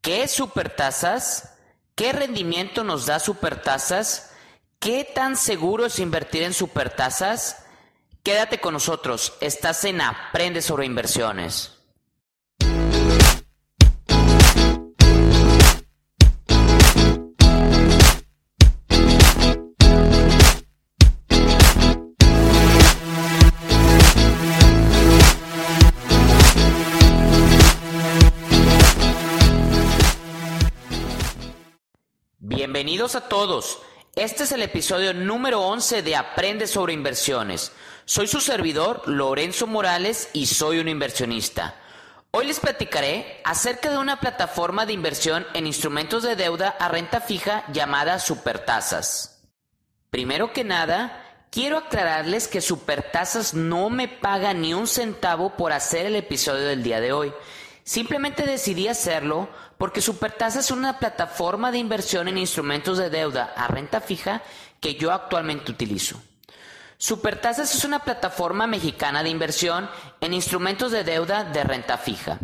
¿Qué es Supertasas? ¿Qué rendimiento nos da Supertasas? ¿Qué tan seguro es invertir en Supertasas? Quédate con nosotros, estás en Aprende sobre inversiones. Bienvenidos a todos. Este es el episodio número 11 de Aprende sobre inversiones. Soy su servidor, Lorenzo Morales, y soy un inversionista. Hoy les platicaré acerca de una plataforma de inversión en instrumentos de deuda a renta fija llamada Supertasas. Primero que nada, quiero aclararles que Supertasas no me paga ni un centavo por hacer el episodio del día de hoy. Simplemente decidí hacerlo porque Supertasa es una plataforma de inversión en instrumentos de deuda a renta fija que yo actualmente utilizo. Supertasas es una plataforma mexicana de inversión en instrumentos de deuda de renta fija.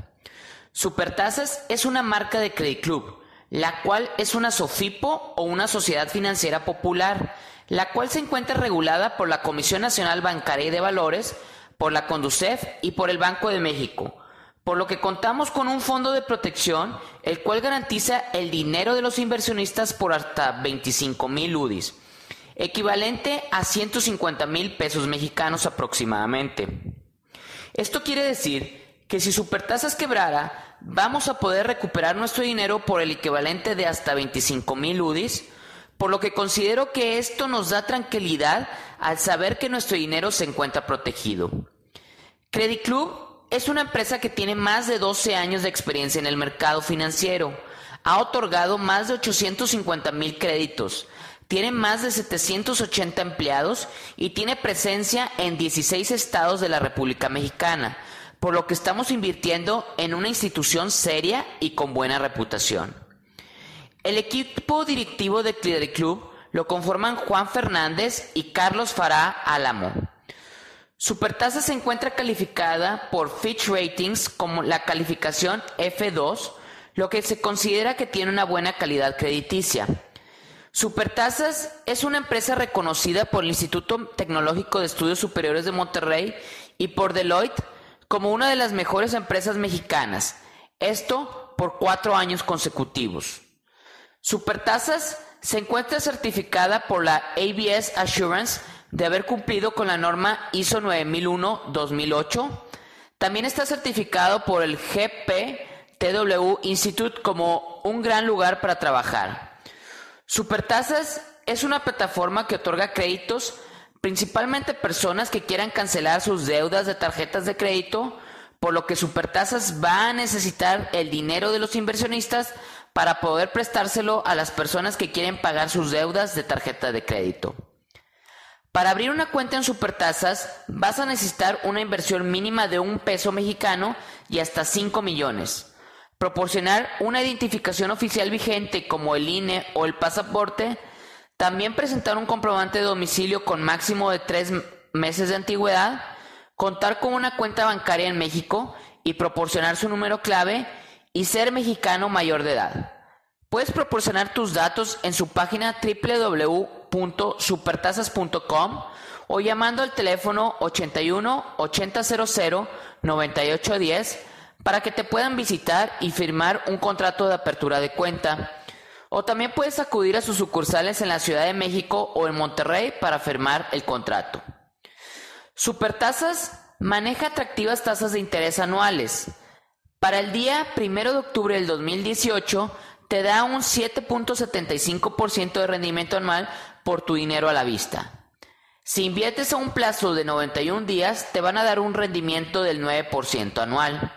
Supertasas es una marca de Credit Club, la cual es una SOFIPO o una sociedad financiera popular, la cual se encuentra regulada por la Comisión Nacional Bancaria y de Valores, por la CONDUCEF y por el Banco de México por lo que contamos con un fondo de protección, el cual garantiza el dinero de los inversionistas por hasta 25 mil UDIs, equivalente a 150 mil pesos mexicanos aproximadamente. Esto quiere decir que si Supertasas quebrara, vamos a poder recuperar nuestro dinero por el equivalente de hasta 25 mil UDIs, por lo que considero que esto nos da tranquilidad al saber que nuestro dinero se encuentra protegido. Credit Club es una empresa que tiene más de 12 años de experiencia en el mercado financiero. Ha otorgado más de 850 mil créditos. Tiene más de 780 empleados y tiene presencia en 16 estados de la República Mexicana, por lo que estamos invirtiendo en una institución seria y con buena reputación. El equipo directivo de Clear Club lo conforman Juan Fernández y Carlos Fará Álamo. Supertasa se encuentra calificada por Fitch Ratings como la calificación F2, lo que se considera que tiene una buena calidad crediticia. Supertasas es una empresa reconocida por el Instituto Tecnológico de Estudios Superiores de Monterrey y por Deloitte como una de las mejores empresas mexicanas, esto por cuatro años consecutivos. Supertasas se encuentra certificada por la ABS Assurance de haber cumplido con la norma ISO 9001-2008. También está certificado por el GPTW Institute como un gran lugar para trabajar. Supertasas es una plataforma que otorga créditos principalmente a personas que quieran cancelar sus deudas de tarjetas de crédito, por lo que Supertasas va a necesitar el dinero de los inversionistas para poder prestárselo a las personas que quieren pagar sus deudas de tarjeta de crédito. Para abrir una cuenta en Supertasas vas a necesitar una inversión mínima de un peso mexicano y hasta 5 millones. Proporcionar una identificación oficial vigente como el INE o el pasaporte. También presentar un comprobante de domicilio con máximo de 3 meses de antigüedad. Contar con una cuenta bancaria en México y proporcionar su número clave y ser mexicano mayor de edad. Puedes proporcionar tus datos en su página www.supertasas.com o llamando al teléfono 81 8000 9810 para que te puedan visitar y firmar un contrato de apertura de cuenta. O también puedes acudir a sus sucursales en la Ciudad de México o en Monterrey para firmar el contrato. Supertasas maneja atractivas tasas de interés anuales. Para el día 1 de octubre del 2018 te da un 7.75% de rendimiento anual por tu dinero a la vista. Si inviertes a un plazo de 91 días, te van a dar un rendimiento del 9% anual.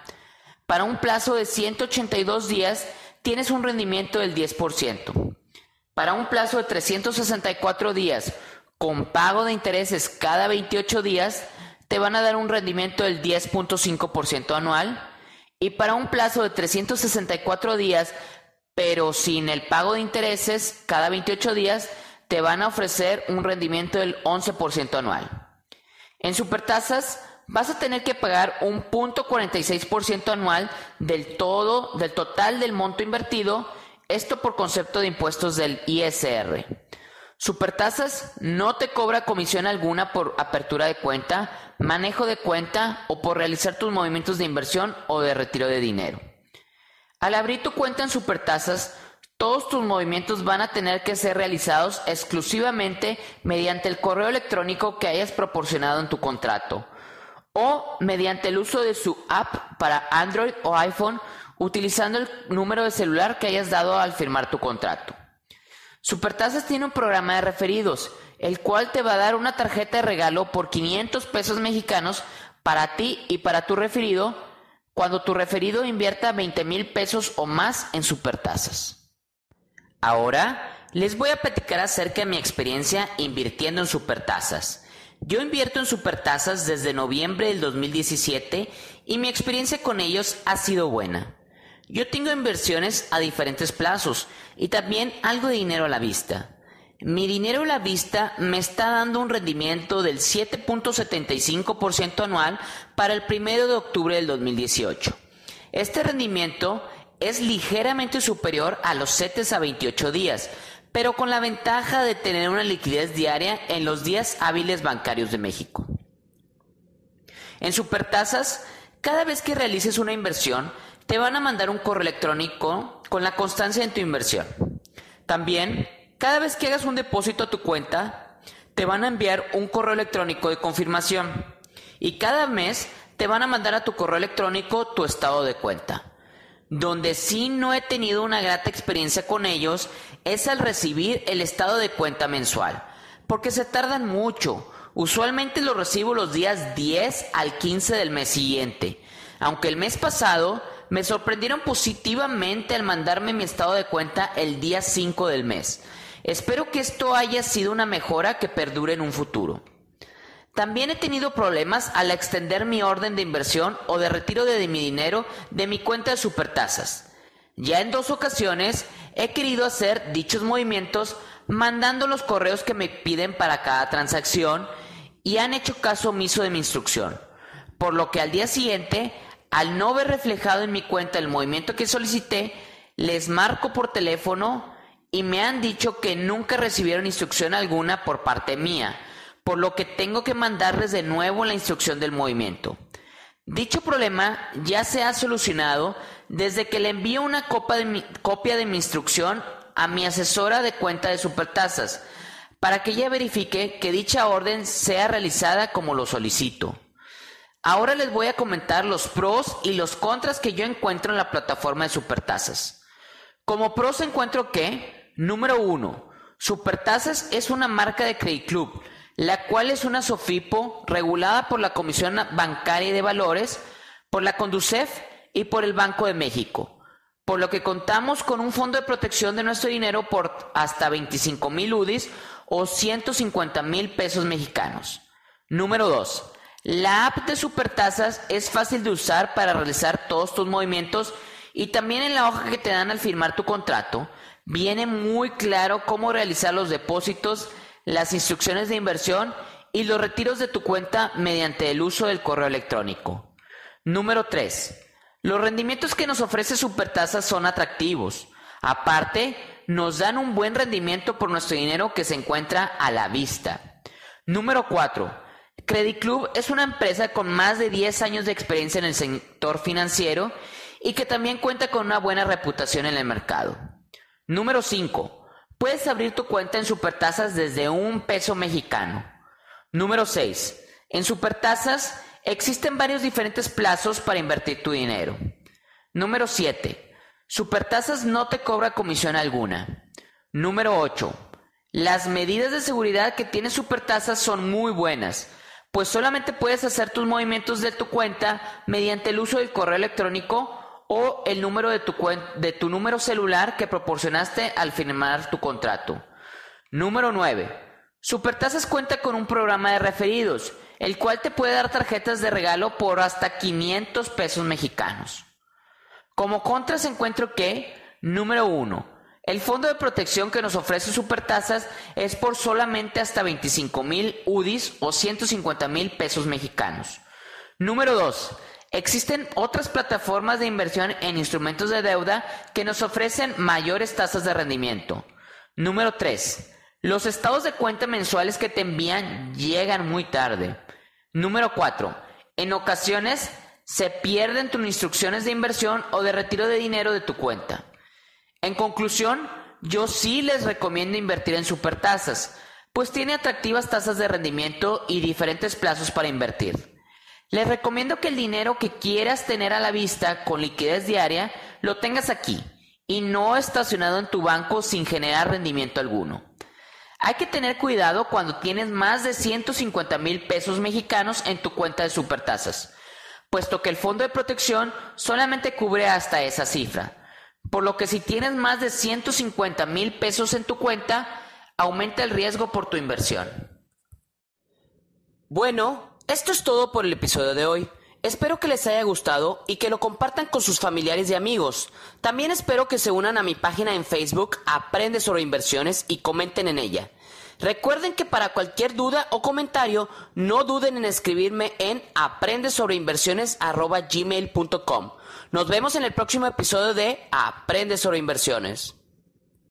Para un plazo de 182 días, tienes un rendimiento del 10%. Para un plazo de 364 días, con pago de intereses cada 28 días, te van a dar un rendimiento del 10.5% anual. Y para un plazo de 364 días, pero sin el pago de intereses cada 28 días te van a ofrecer un rendimiento del 11% anual. En Supertasas vas a tener que pagar un punto 46% anual del todo, del total del monto invertido, esto por concepto de impuestos del ISR. Supertasas no te cobra comisión alguna por apertura de cuenta, manejo de cuenta o por realizar tus movimientos de inversión o de retiro de dinero. Al abrir tu cuenta en Supertasas, todos tus movimientos van a tener que ser realizados exclusivamente mediante el correo electrónico que hayas proporcionado en tu contrato o mediante el uso de su app para Android o iPhone utilizando el número de celular que hayas dado al firmar tu contrato. Supertasas tiene un programa de referidos, el cual te va a dar una tarjeta de regalo por 500 pesos mexicanos para ti y para tu referido cuando tu referido invierta 20 mil pesos o más en Supertasas. Ahora les voy a platicar acerca de mi experiencia invirtiendo en Supertasas. Yo invierto en Supertasas desde noviembre del 2017 y mi experiencia con ellos ha sido buena. Yo tengo inversiones a diferentes plazos y también algo de dinero a la vista. Mi dinero a la vista me está dando un rendimiento del 7.75% anual para el 1 de octubre del 2018. Este rendimiento es ligeramente superior a los CETES a 28 días, pero con la ventaja de tener una liquidez diaria en los días hábiles bancarios de México. En Supertasas, cada vez que realices una inversión, te van a mandar un correo electrónico con la constancia en tu inversión. También, cada vez que hagas un depósito a tu cuenta, te van a enviar un correo electrónico de confirmación. Y cada mes te van a mandar a tu correo electrónico tu estado de cuenta. Donde sí no he tenido una grata experiencia con ellos es al recibir el estado de cuenta mensual, porque se tardan mucho. Usualmente lo recibo los días 10 al 15 del mes siguiente, aunque el mes pasado me sorprendieron positivamente al mandarme mi estado de cuenta el día 5 del mes. Espero que esto haya sido una mejora que perdure en un futuro. También he tenido problemas al extender mi orden de inversión o de retiro de mi dinero de mi cuenta de supertasas. Ya en dos ocasiones he querido hacer dichos movimientos mandando los correos que me piden para cada transacción y han hecho caso omiso de mi instrucción, por lo que al día siguiente al no ver reflejado en mi cuenta el movimiento que solicité, les marco por teléfono y me han dicho que nunca recibieron instrucción alguna por parte mía, por lo que tengo que mandarles de nuevo la instrucción del movimiento. Dicho problema ya se ha solucionado desde que le envío una copia de mi, instrucción a mi asesora de cuenta de supertasas para que ella verifique que dicha orden sea realizada como lo solicito. Ahora les voy a comentar los pros y los contras que yo encuentro en la plataforma de Supertasas. Como pros encuentro que, número uno, Supertasas es una marca de Credit Club, la cual es una SOFIPO regulada por la Comisión Bancaria y de Valores, por la Conducef y por el Banco de México, por lo que contamos con un fondo de protección de nuestro dinero por hasta 25 mil UDIs o 150 mil pesos mexicanos. Número 2. La app de Supertasas es fácil de usar para realizar todos tus movimientos y también en la hoja que te dan al firmar tu contrato viene muy claro cómo realizar los depósitos, las instrucciones de inversión y los retiros de tu cuenta mediante el uso del correo electrónico. Número 3. Los rendimientos que nos ofrece Supertasas son atractivos. Aparte, nos dan un buen rendimiento por nuestro dinero que se encuentra a la vista. Número 4. Credit Club es una empresa con más de 10 años de experiencia en el sector financiero y que también cuenta con una buena reputación en el mercado. Número 5. Puedes abrir tu cuenta en Supertasas desde un peso mexicano. Número 6. En Supertasas existen varios diferentes plazos para invertir tu dinero. Número 7. Supertasas no te cobra comisión alguna. Número 8. Las medidas de seguridad que tiene Supertasas son muy buenas pues solamente puedes hacer tus movimientos de tu cuenta mediante el uso del correo electrónico o el número de tu, de tu número celular que proporcionaste al firmar tu contrato. Número 9. Supertasas cuenta con un programa de referidos, el cual te puede dar tarjetas de regalo por hasta 500 pesos mexicanos. Como contras encuentro que, número 1, el fondo de protección que nos ofrece Supertasas es por solamente hasta 25 mil UDIs o 150 mil pesos mexicanos. Número 2. Existen otras plataformas de inversión en instrumentos de deuda que nos ofrecen mayores tasas de rendimiento. Número 3. Los estados de cuenta mensuales que te envían llegan muy tarde. Número 4. En ocasiones se pierden tus instrucciones de inversión o de retiro de dinero de tu cuenta. En conclusión, yo sí les recomiendo invertir en supertasas, pues tiene atractivas tasas de rendimiento y diferentes plazos para invertir. Les recomiendo que el dinero que quieras tener a la vista con liquidez diaria lo tengas aquí y no estacionado en tu banco sin generar rendimiento alguno. Hay que tener cuidado cuando tienes más de 150 mil pesos mexicanos en tu cuenta de supertasas, puesto que el fondo de protección solamente cubre hasta esa cifra. Por lo que si tienes más de 150 mil pesos en tu cuenta, aumenta el riesgo por tu inversión. Bueno, esto es todo por el episodio de hoy. Espero que les haya gustado y que lo compartan con sus familiares y amigos. También espero que se unan a mi página en Facebook Aprende sobre inversiones y comenten en ella. Recuerden que para cualquier duda o comentario no duden en escribirme en aprendesobreinversiones@gmail.com. Nos vemos en el próximo episodio de Aprende sobre inversiones.